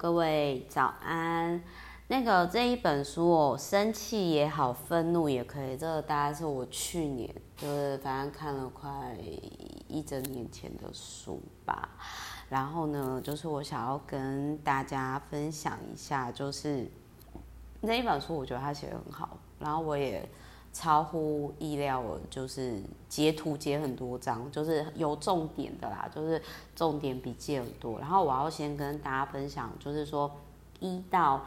各位早安。那个这一本书哦，生气也好，愤怒也可以。这个大概是我去年就是反正看了快一整年前的书吧。然后呢，就是我想要跟大家分享一下，就是那一本书，我觉得他写得很好。然后我也超乎意料，就是截图截很多张，就是有重点的啦，就是重点笔记很多。然后我要先跟大家分享，就是说一到。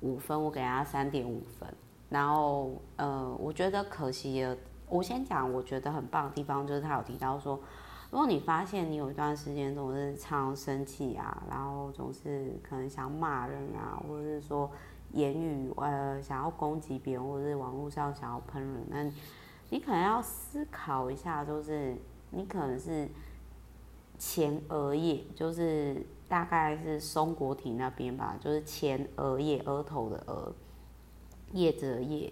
五分，我给他三点五分。然后，呃，我觉得可惜了。我先讲，我觉得很棒的地方就是他有提到说，如果你发现你有一段时间总是常生气啊，然后总是可能想骂人啊，或者是说言语呃想要攻击别人，或者是网络上想要喷人，那你可能要思考一下，就是你可能是前额叶，就是。大概是松果体那边吧，就是前额叶，额头的额，叶子的叶。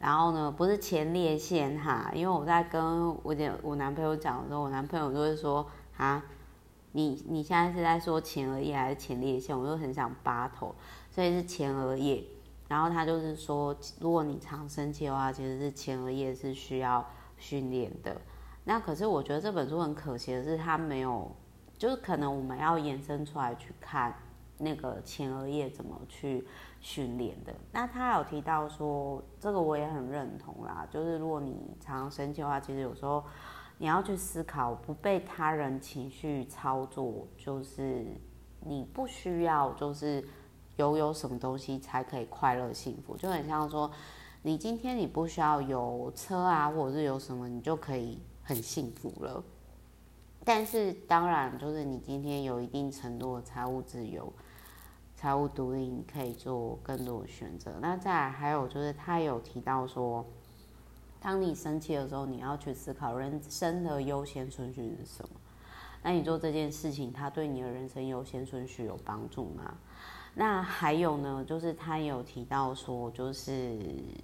然后呢，不是前列腺哈，因为我在跟我的我男朋友讲的时候，我男朋友就会说啊，你你现在是在说前额叶还是前列腺？我就很想拔头，所以是前额叶。然后他就是说，如果你常生气的话，其实是前额叶是需要训练的。那可是我觉得这本书很可惜的是，他没有。就是可能我们要延伸出来去看那个前额叶怎么去训练的。那他有提到说，这个我也很认同啦。就是如果你常常生气的话，其实有时候你要去思考，不被他人情绪操作，就是你不需要就是拥有什么东西才可以快乐幸福。就很像说，你今天你不需要有车啊，或者是有什么，你就可以很幸福了。但是当然，就是你今天有一定程度的财务自由、财务独立，你可以做更多的选择。那再还有就是，他有提到说，当你生气的时候，你要去思考人生的优先顺序是什么。那你做这件事情，它对你的人生优先顺序有帮助吗？那还有呢，就是他有提到说，就是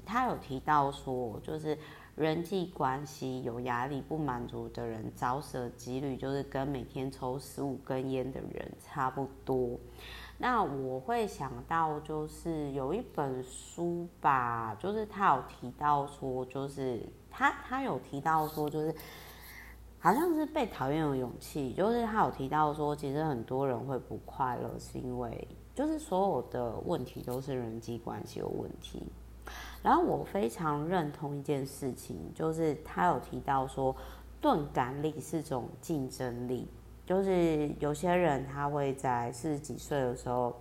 他有提到说，就是。人际关系有压力、不满足的人，早死几率就是跟每天抽十五根烟的人差不多。那我会想到，就是有一本书吧，就是他有提到说，就是他他有提到说，就是好像是被讨厌的勇气，就是他有提到说，其实很多人会不快乐，是因为就是所有的问题都是人际关系有问题。然后我非常认同一件事情，就是他有提到说，钝感力是种竞争力。就是有些人他会在四十几岁的时候，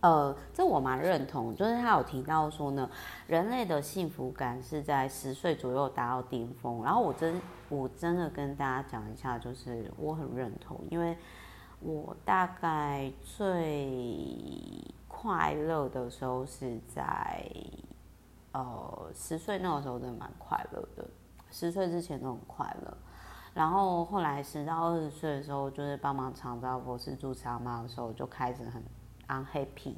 呃，这我蛮认同。就是他有提到说呢，人类的幸福感是在十岁左右达到巅峰。然后我真我真的跟大家讲一下，就是我很认同，因为我大概最快乐的时候是在。呃，十岁那个时候真的蛮快乐的，十岁之前都很快乐。然后后来十到二十岁的时候，就是帮忙长照博士助长妈的时候，就开始很 unhappy。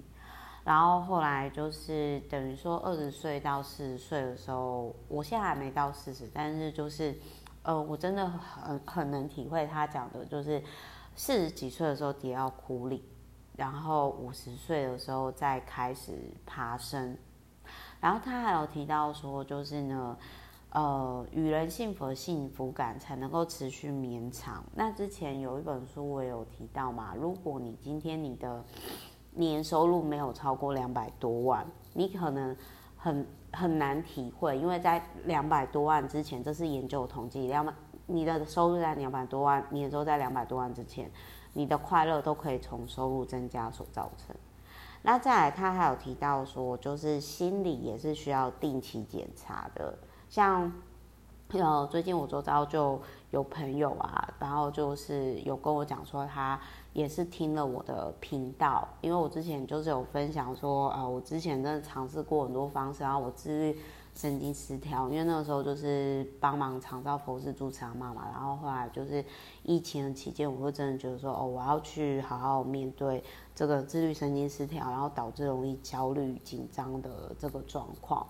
然后后来就是等于说二十岁到四十岁的时候，我现在还没到四十，但是就是呃，我真的很很能体会他讲的，就是四十几岁的时候跌到谷底，然后五十岁的时候再开始爬升。然后他还有提到说，就是呢，呃，与人幸福的幸福感才能够持续绵长。那之前有一本书我也有提到嘛，如果你今天你的年收入没有超过两百多万，你可能很很难体会，因为在两百多万之前，这是研究统计，两百你的收入在两百多万，年收在两百多万之前，你的快乐都可以从收入增加所造成。那再来，他还有提到说，就是心理也是需要定期检查的。像，呃，最近我周遭就有朋友啊，然后就是有跟我讲说，他也是听了我的频道，因为我之前就是有分享说，啊、呃，我之前真的尝试过很多方式，然后我自律。神经失调，因为那个时候就是帮忙长照佛事助长妈妈，然后后来就是疫情的期间，我会真的觉得说，哦，我要去好好面对这个自律神经失调，然后导致容易焦虑紧张的这个状况。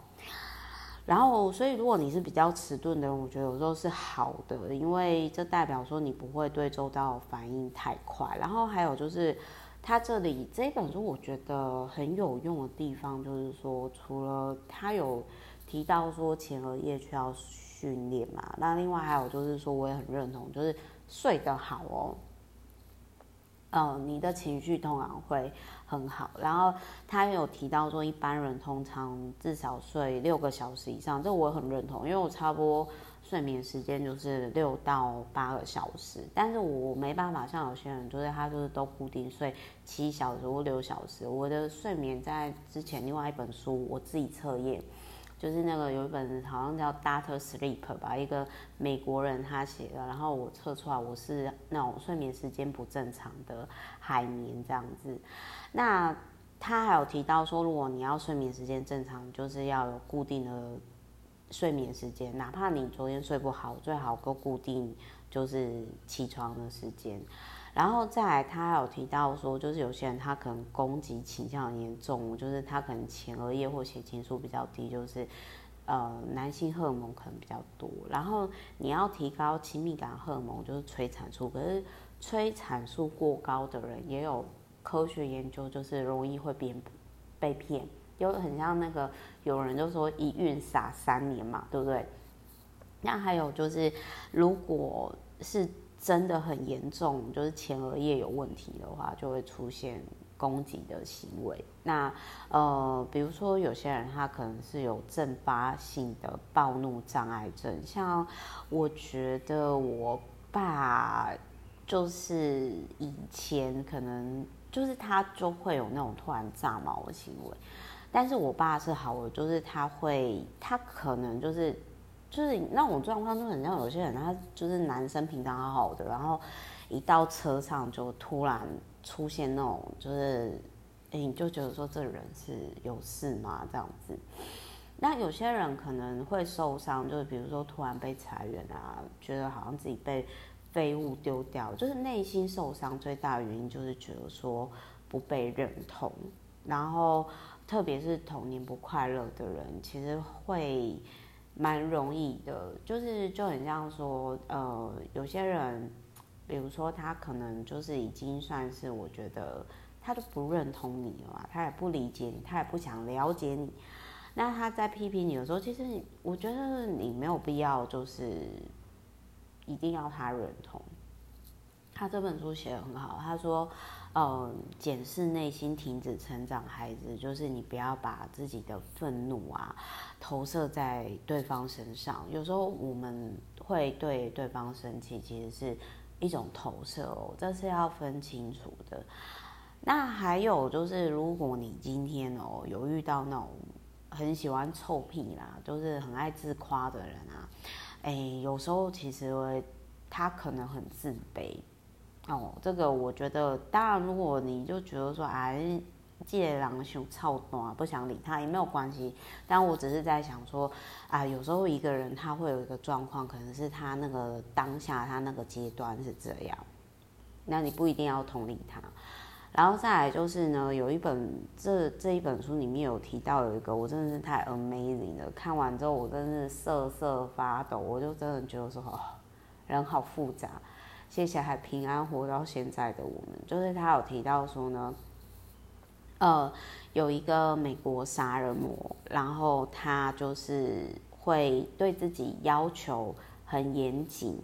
然后，所以如果你是比较迟钝的人，我觉得有时候是好的，因为这代表说你不会对周遭反应太快。然后还有就是。他这里这本书我觉得很有用的地方，就是说，除了他有提到说前额叶需要训练嘛，那另外还有就是说，我也很认同，就是睡得好哦，呃，你的情绪通常会很好。然后他有提到说，一般人通常至少睡六个小时以上，这我很认同，因为我差不多。睡眠时间就是六到八个小时，但是我没办法像有些人，就是他就是都固定睡七小时或六小时。我的睡眠在之前另外一本书我自己测验，就是那个有一本好像叫《Doctor Sleep》吧，一个美国人他写的，然后我测出来我是那种睡眠时间不正常的海绵这样子。那他还有提到说，如果你要睡眠时间正常，就是要有固定的。睡眠时间，哪怕你昨天睡不好，最好够固定就是起床的时间。然后再来，他还有提到说，就是有些人他可能攻击倾向很严重，就是他可能前额叶或血清素比较低，就是呃男性荷尔蒙可能比较多。然后你要提高亲密感荷尔蒙，就是催产素，可是催产素过高的人也有科学研究，就是容易会变被骗。就很像那个有人就说一孕傻三年嘛，对不对？那还有就是，如果是真的很严重，就是前额叶有问题的话，就会出现攻击的行为。那呃，比如说有些人他可能是有阵发性的暴怒障碍症，像我觉得我爸就是以前可能就是他就会有那种突然炸毛的行为。但是我爸是好的，就是他会，他可能就是，就是那种状况就很像有些人，他就是男生平常好好的，然后一到车上就突然出现那种，就是，你就觉得说这人是有事吗？这样子。那有些人可能会受伤，就是比如说突然被裁员啊，觉得好像自己被废物丢掉，就是内心受伤最大的原因就是觉得说不被认同，然后。特别是童年不快乐的人，其实会蛮容易的，就是就很像说，呃，有些人，比如说他可能就是已经算是，我觉得他都不认同你了，他也不理解你，他也不想了解你，那他在批评你的时候，其实我觉得你没有必要就是一定要他认同。他这本书写得很好，他说。呃，检视内心，停止成长，孩子，就是你不要把自己的愤怒啊投射在对方身上。有时候我们会对对方生气，其实是一种投射哦，这是要分清楚的。那还有就是，如果你今天哦有遇到那种很喜欢臭屁啦，就是很爱自夸的人啊，哎，有时候其实他可能很自卑。哦，这个我觉得，当然，如果你就觉得说，哎，借狼熊操短，不想理他也没有关系。但我只是在想说，啊，有时候一个人他会有一个状况，可能是他那个当下他那个阶段是这样，那你不一定要同理他。然后再来就是呢，有一本这这一本书里面有提到有一个，我真的是太 amazing 了，看完之后我真的是瑟瑟发抖，我就真的觉得说，哦，人好复杂。谢谢还平安活到现在的我们，就是他有提到说呢，呃，有一个美国杀人魔，然后他就是会对自己要求很严谨，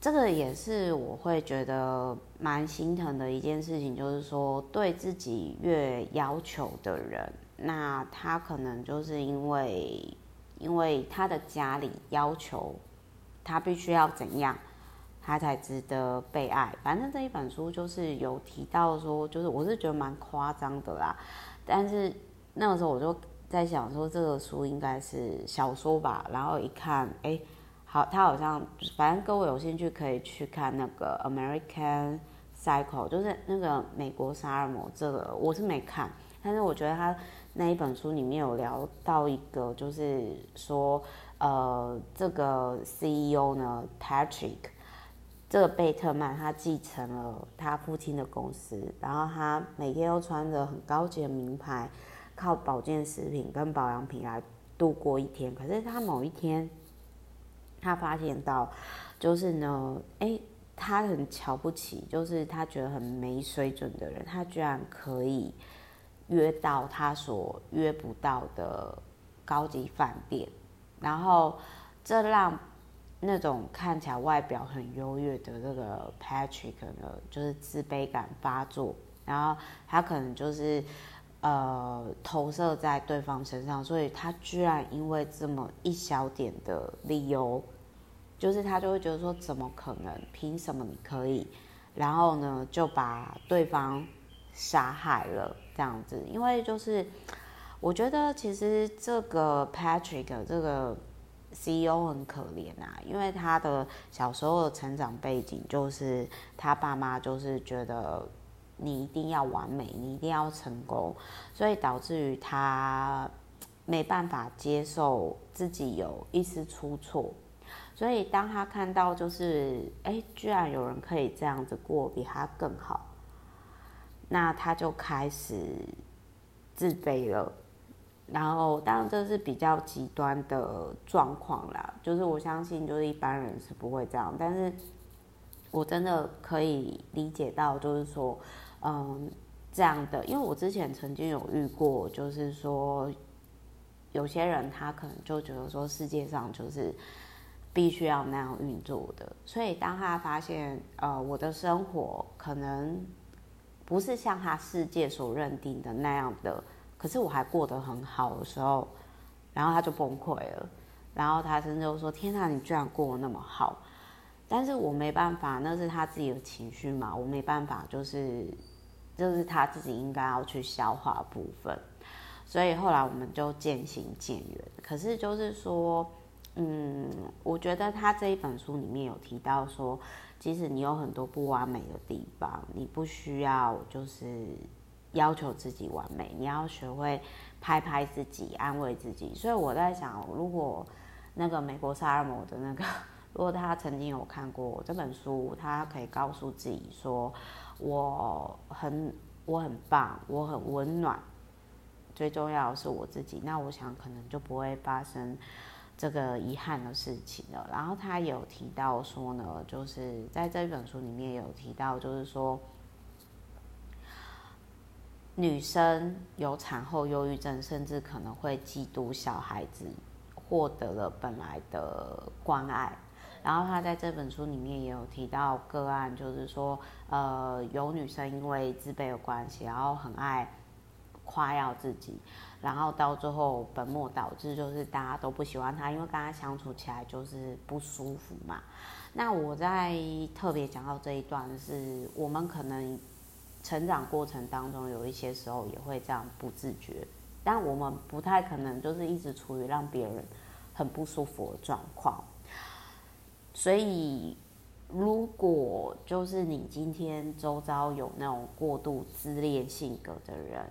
这个也是我会觉得蛮心疼的一件事情，就是说对自己越要求的人，那他可能就是因为因为他的家里要求他必须要怎样。他才值得被爱。反正这一本书就是有提到说，就是我是觉得蛮夸张的啦。但是那个时候我就在想说，这个书应该是小说吧。然后一看，哎、好，他好像反正各位有兴趣可以去看那个《American Psycho》，就是那个美国杀人魔。这个我是没看，但是我觉得他那一本书里面有聊到一个，就是说，呃，这个 CEO 呢，Patrick。这个贝特曼他继承了他父亲的公司，然后他每天都穿着很高级的名牌，靠保健食品跟保养品来度过一天。可是他某一天，他发现到，就是呢，哎，他很瞧不起，就是他觉得很没水准的人，他居然可以约到他所约不到的高级饭店，然后这让那种看起来外表很优越的这个 Patrick 呢，就是自卑感发作，然后他可能就是呃投射在对方身上，所以他居然因为这么一小点的理由。就是他就会觉得说，怎么可能？凭什么你可以？然后呢，就把对方杀害了这样子。因为就是，我觉得其实这个 Patrick 这个 CEO 很可怜啊，因为他的小时候的成长背景就是他爸妈就是觉得你一定要完美，你一定要成功，所以导致于他没办法接受自己有一丝出错。所以，当他看到就是，哎，居然有人可以这样子过，比他更好，那他就开始自卑了。然后，当然这是比较极端的状况啦，就是我相信，就是一般人是不会这样。但是我真的可以理解到，就是说，嗯，这样的，因为我之前曾经有遇过，就是说，有些人他可能就觉得说，世界上就是。必须要那样运作的，所以当他发现，呃，我的生活可能不是像他世界所认定的那样的，可是我还过得很好的时候，然后他就崩溃了，然后他甚至就说：“天哪，你居然过得那么好！”但是我没办法，那是他自己的情绪嘛，我没办法，就是就是他自己应该要去消化部分，所以后来我们就渐行渐远。可是就是说。嗯，我觉得他这一本书里面有提到说，即使你有很多不完美的地方，你不需要就是要求自己完美，你要学会拍拍自己，安慰自己。所以我在想，如果那个美国萨尔摩的那个，如果他曾经有看过这本书，他可以告诉自己说，我很我很棒，我很温暖，最重要的是我自己。那我想可能就不会发生。这个遗憾的事情了，然后他有提到说呢，就是在这本书里面有提到，就是说女生有产后忧郁症，甚至可能会嫉妒小孩子获得了本来的关爱。然后他在这本书里面也有提到个案，就是说，呃，有女生因为自卑的关系，然后很爱夸耀自己。然后到最后本末倒置，就是大家都不喜欢他，因为跟他相处起来就是不舒服嘛。那我在特别讲到这一段是，我们可能成长过程当中有一些时候也会这样不自觉，但我们不太可能就是一直处于让别人很不舒服的状况。所以，如果就是你今天周遭有那种过度自恋性格的人。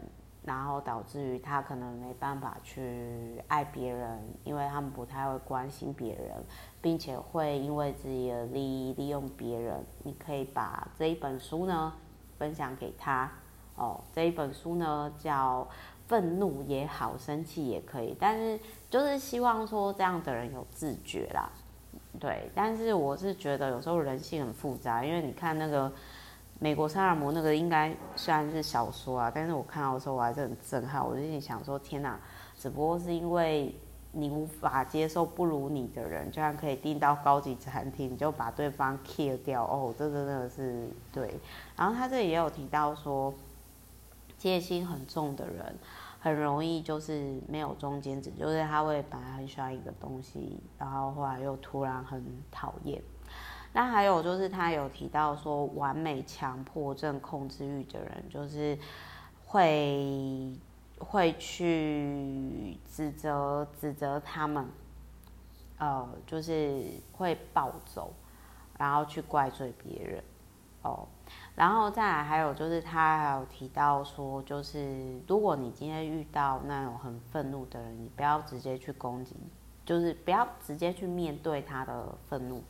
然后导致于他可能没办法去爱别人，因为他们不太会关心别人，并且会因为自己的利益利用别人。你可以把这一本书呢分享给他哦。这一本书呢叫《愤怒也好，生气也可以》，但是就是希望说这样的人有自觉啦。对，但是我是觉得有时候人性很复杂，因为你看那个。美国萨尔摩那个应该虽然是小说啊，但是我看到的时候我还是很震撼。我就心想说：天哪！只不过是因为你无法接受不如你的人，居然可以订到高级餐厅，你就把对方 kill 掉哦，这真的是对。然后他这里也有提到说，戒心很重的人很容易就是没有中间值，就是他会本来很喜欢一个东西，然后后来又突然很讨厌。那还有就是，他有提到说，完美强迫症控制欲的人，就是会会去指责指责他们，呃，就是会暴走，然后去怪罪别人，哦，然后再来还有就是，他还有提到说，就是如果你今天遇到那种很愤怒的人，你不要直接去攻击，就是不要直接去面对他的愤怒。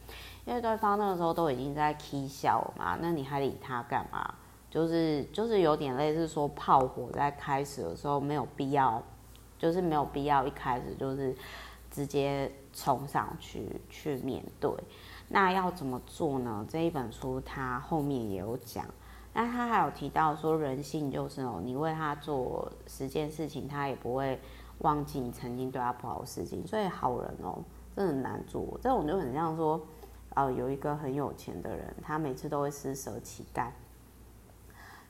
因为对方那个时候都已经在起笑了嘛，那你还理他干嘛？就是就是有点类似说炮火在开始的时候没有必要，就是没有必要一开始就是直接冲上去去面对。那要怎么做呢？这一本书它后面也有讲。那他还有提到说，人性就是哦，你为他做十件事情，他也不会忘记你曾经对他不好的事情。所以好人哦，真的很难做。这种就很像说，呃，有一个很有钱的人，他每次都会施舍乞丐。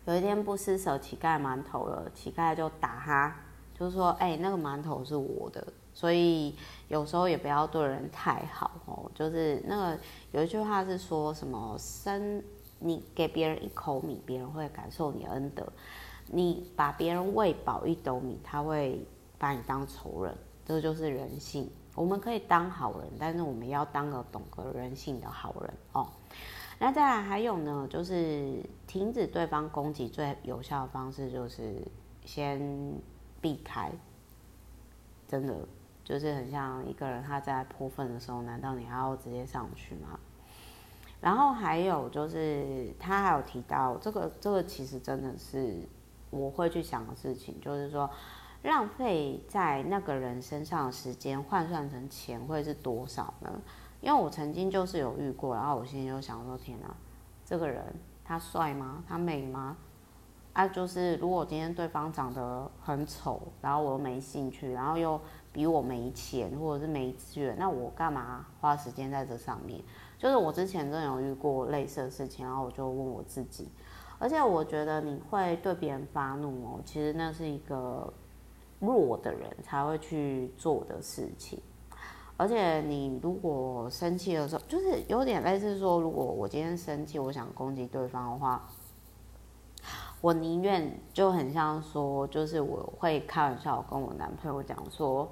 有一天不施舍乞丐馒头了，乞丐就打他，就说：“哎、那个馒头是我的。”所以有时候也不要对人太好哦。就是那个有一句话是说什么：“生你给别人一口米，别人会感受你恩德；你把别人喂饱一斗米，他会把你当仇人。”这就是人性。我们可以当好人，但是我们要当个懂得人性的好人哦。那再来还有呢，就是停止对方攻击最有效的方式就是先避开。真的就是很像一个人他在泼粪的时候，难道你还要直接上去吗？然后还有就是他还有提到这个，这个其实真的是我会去想的事情，就是说浪费在那个人身上的时间换算成钱会是多少呢？因为我曾经就是有遇过，然后我心里就想说：天哪，这个人他帅吗？他美吗？啊，就是如果今天对方长得很丑，然后我又没兴趣，然后又比我没钱或者是没资源，那我干嘛花时间在这上面？就是我之前真的有遇过类似的事情，然后我就问我自己，而且我觉得你会对别人发怒哦，其实那是一个弱的人才会去做的事情。而且你如果生气的时候，就是有点类似说，如果我今天生气，我想攻击对方的话，我宁愿就很像说，就是我会开玩笑跟我男朋友讲说，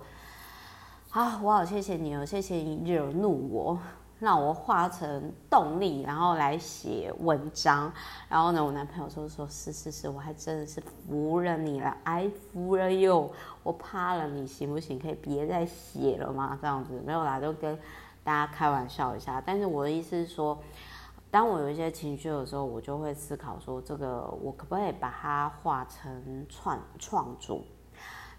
啊，我好谢谢你哦，谢谢你惹怒我。让我化成动力，然后来写文章。然后呢，我男朋友说说，是是是，我还真的是服了你了，哎，服了哟，我怕了你，行不行？可以别再写了吗？这样子没有啦，就跟大家开玩笑一下。但是我的意思是说，当我有一些情绪的时候，我就会思考说，这个我可不可以把它化成创创作？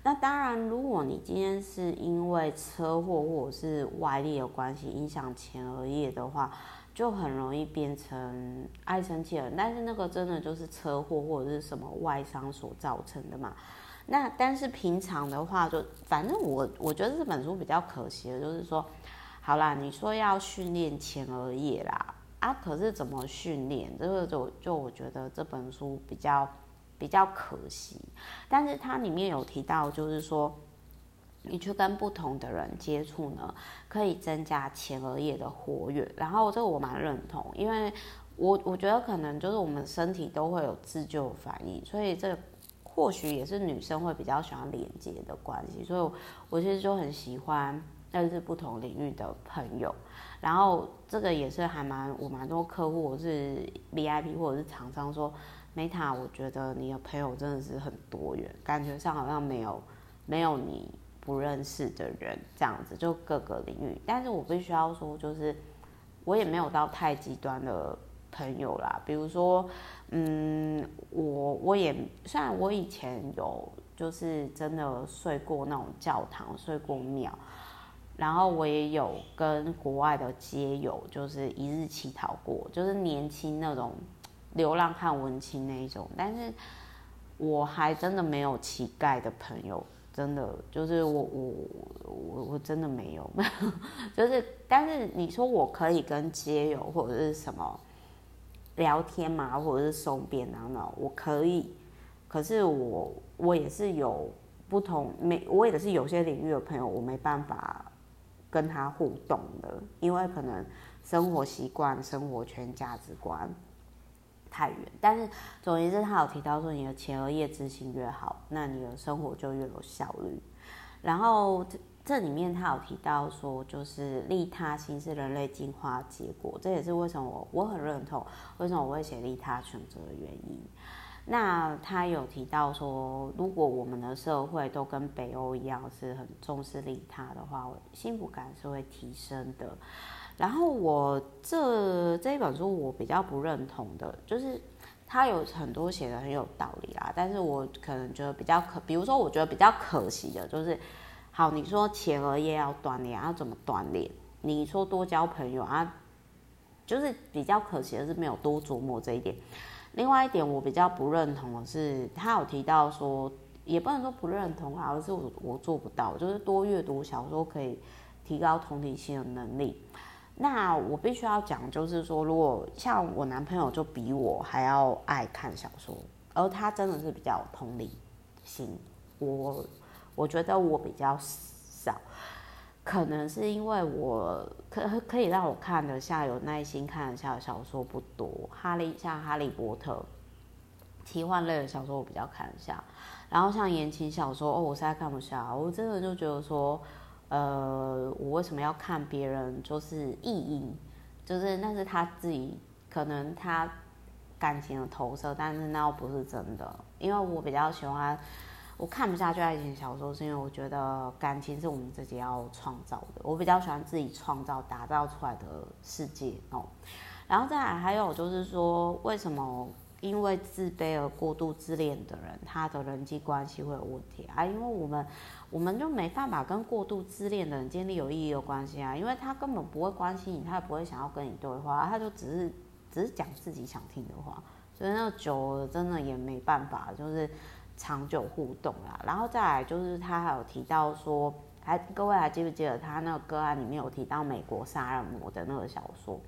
那当然，如果你今天是因为车祸或者是外力的关系影响前额叶的话，就很容易变成爱生气了。但是那个真的就是车祸或者是什么外伤所造成的嘛？那但是平常的话就，就反正我我觉得这本书比较可惜的就是说，好啦，你说要训练前额叶啦，啊，可是怎么训练？这个就就我觉得这本书比较。比较可惜，但是它里面有提到，就是说，你去跟不同的人接触呢，可以增加前额叶的活跃。然后这个我蛮认同，因为我我觉得可能就是我们身体都会有自救反应，所以这或许也是女生会比较喜欢连接的关系。所以我，其实就很喜欢认识不同领域的朋友。然后这个也是还蛮我蛮多客户，我是 VIP 或者是厂商说。Meta，我觉得你的朋友真的是很多元，感觉上好像没有没有你不认识的人这样子，就各个领域。但是我必须要说，就是我也没有到太极端的朋友啦。比如说，嗯，我我也虽然我以前有就是真的睡过那种教堂，睡过庙，然后我也有跟国外的街友就是一日乞讨过，就是年轻那种。流浪汉文青那一种，但是我还真的没有乞丐的朋友，真的就是我我我我真的没有，就是但是你说我可以跟街友或者是什么聊天嘛，或者是送便当呢？我可以，可是我我也是有不同没，我也是有些领域的朋友，我没办法跟他互动的，因为可能生活习惯、生活圈、价值观。太远，但是总而言之，他有提到说，你的前额叶执行越好，那你的生活就越有效率。然后这这里面他有提到说，就是利他心是人类进化结果，这也是为什么我我很认同，为什么我会写利他选择的原因。那他有提到说，如果我们的社会都跟北欧一样是很重视利他的话，幸福感是会提升的。然后我这这一本书我比较不认同的，就是他有很多写的很有道理啦，但是我可能觉得比较可，比如说我觉得比较可惜的就是，好，你说前额叶要锻炼，要怎么锻炼？你说多交朋友啊，就是比较可惜的是没有多琢磨这一点。另外一点我比较不认同的是，他有提到说，也不能说不认同啊，而是我我做不到，就是多阅读小说可以提高同理心的能力。那我必须要讲，就是说，如果像我男朋友就比我还要爱看小说，而他真的是比较同理心，我我觉得我比较少，可能是因为我可可以让我看得下、有耐心看得下小说不多。哈利像哈利波特，奇幻类的小说我比较看得下，然后像言情小说哦，我实在看不下，我真的就觉得说。呃，我为什么要看别人？就是意淫，就是那是他自己可能他感情的投射，但是那又不是真的。因为我比较喜欢，我看不下去爱情小说，是因为我觉得感情是我们自己要创造的。我比较喜欢自己创造、打造出来的世界哦。然后再来还有就是说，为什么因为自卑而过度自恋的人，他的人际关系会有问题啊？因为我们。我们就没办法跟过度自恋的人建立有意义的关系啊，因为他根本不会关心你，他也不会想要跟你对话，他就只是只是讲自己想听的话，所以那久了真的也没办法，就是长久互动啦。然后再来就是他还有提到说，还各位还记不记得他那个个案里面有提到美国杀人魔的那个小说？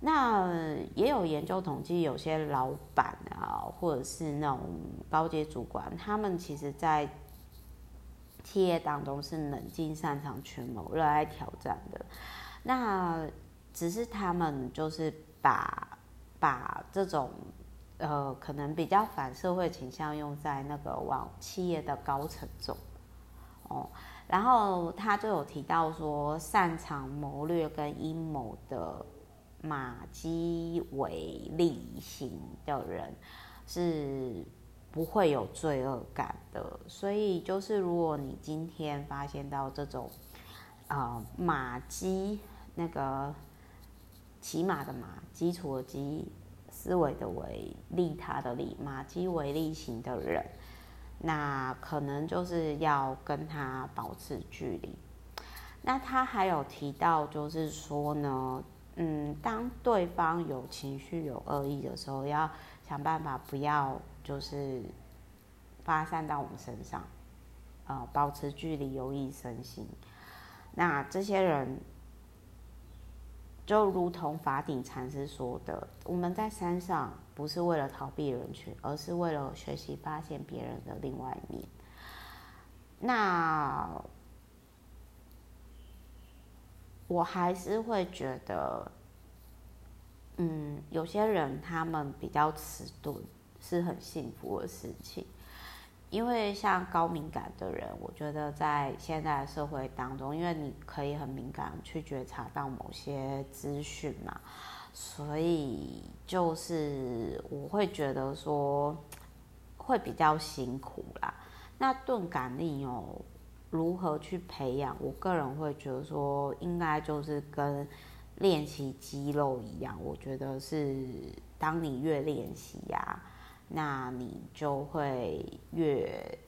那也有研究统计，有些老板啊，或者是那种高阶主管，他们其实在。企业当中是冷静、擅长权谋、热爱挑战的，那只是他们就是把把这种呃可能比较反社会倾向用在那个往企业的高层中哦，然后他就有提到说，擅长谋略跟阴谋的马基维利型的人是。不会有罪恶感的，所以就是如果你今天发现到这种，呃、马基那个骑马的马，基础的基，思维的维，利他的利，马基维利型的人，那可能就是要跟他保持距离。那他还有提到，就是说呢，嗯，当对方有情绪、有恶意的时候，要想办法不要。就是发散到我们身上，呃，保持距离，有益身心。那这些人就如同法顶禅师说的，我们在山上不是为了逃避人群，而是为了学习发现别人的另外一面。那我还是会觉得，嗯，有些人他们比较迟钝。是很幸福的事情，因为像高敏感的人，我觉得在现在的社会当中，因为你可以很敏感去觉察到某些资讯嘛，所以就是我会觉得说会比较辛苦啦。那钝感力哦，如何去培养？我个人会觉得说，应该就是跟练习肌肉一样，我觉得是当你越练习呀。那你就会越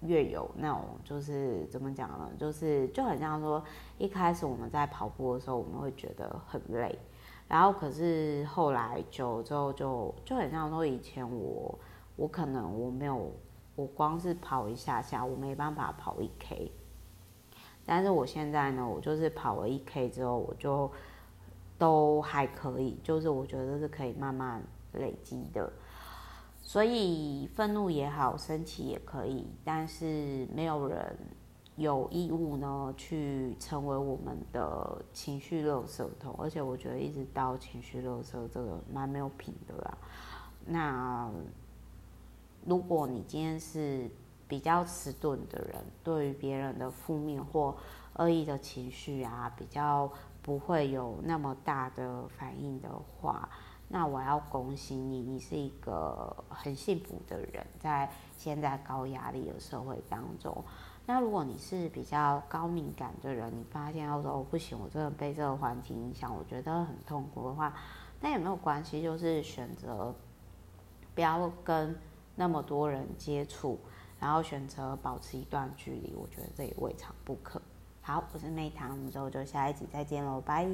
越有那种，就是怎么讲呢？就是就很像说，一开始我们在跑步的时候，我们会觉得很累，然后可是后来久了之后，就就很像说，以前我我可能我没有，我光是跑一下下，我没办法跑一 K，但是我现在呢，我就是跑了一 K 之后，我就都还可以，就是我觉得是可以慢慢。累积的，所以愤怒也好，生气也可以，但是没有人有义务呢去成为我们的情绪垃圾桶。而且我觉得一直到情绪垃圾这个蛮没有品的啦。那如果你今天是比较迟钝的人，对于别人的负面或恶意的情绪啊，比较不会有那么大的反应的话。那我要恭喜你，你是一个很幸福的人，在现在高压力的社会当中。那如果你是比较高敏感的人，你发现要说哦不行，我真的被这个环境影响，我觉得很痛苦的话，那也没有关系，就是选择不要跟那么多人接触，然后选择保持一段距离，我觉得这也未尝不可。好，我是妹糖，我们之后就下一集再见喽，拜。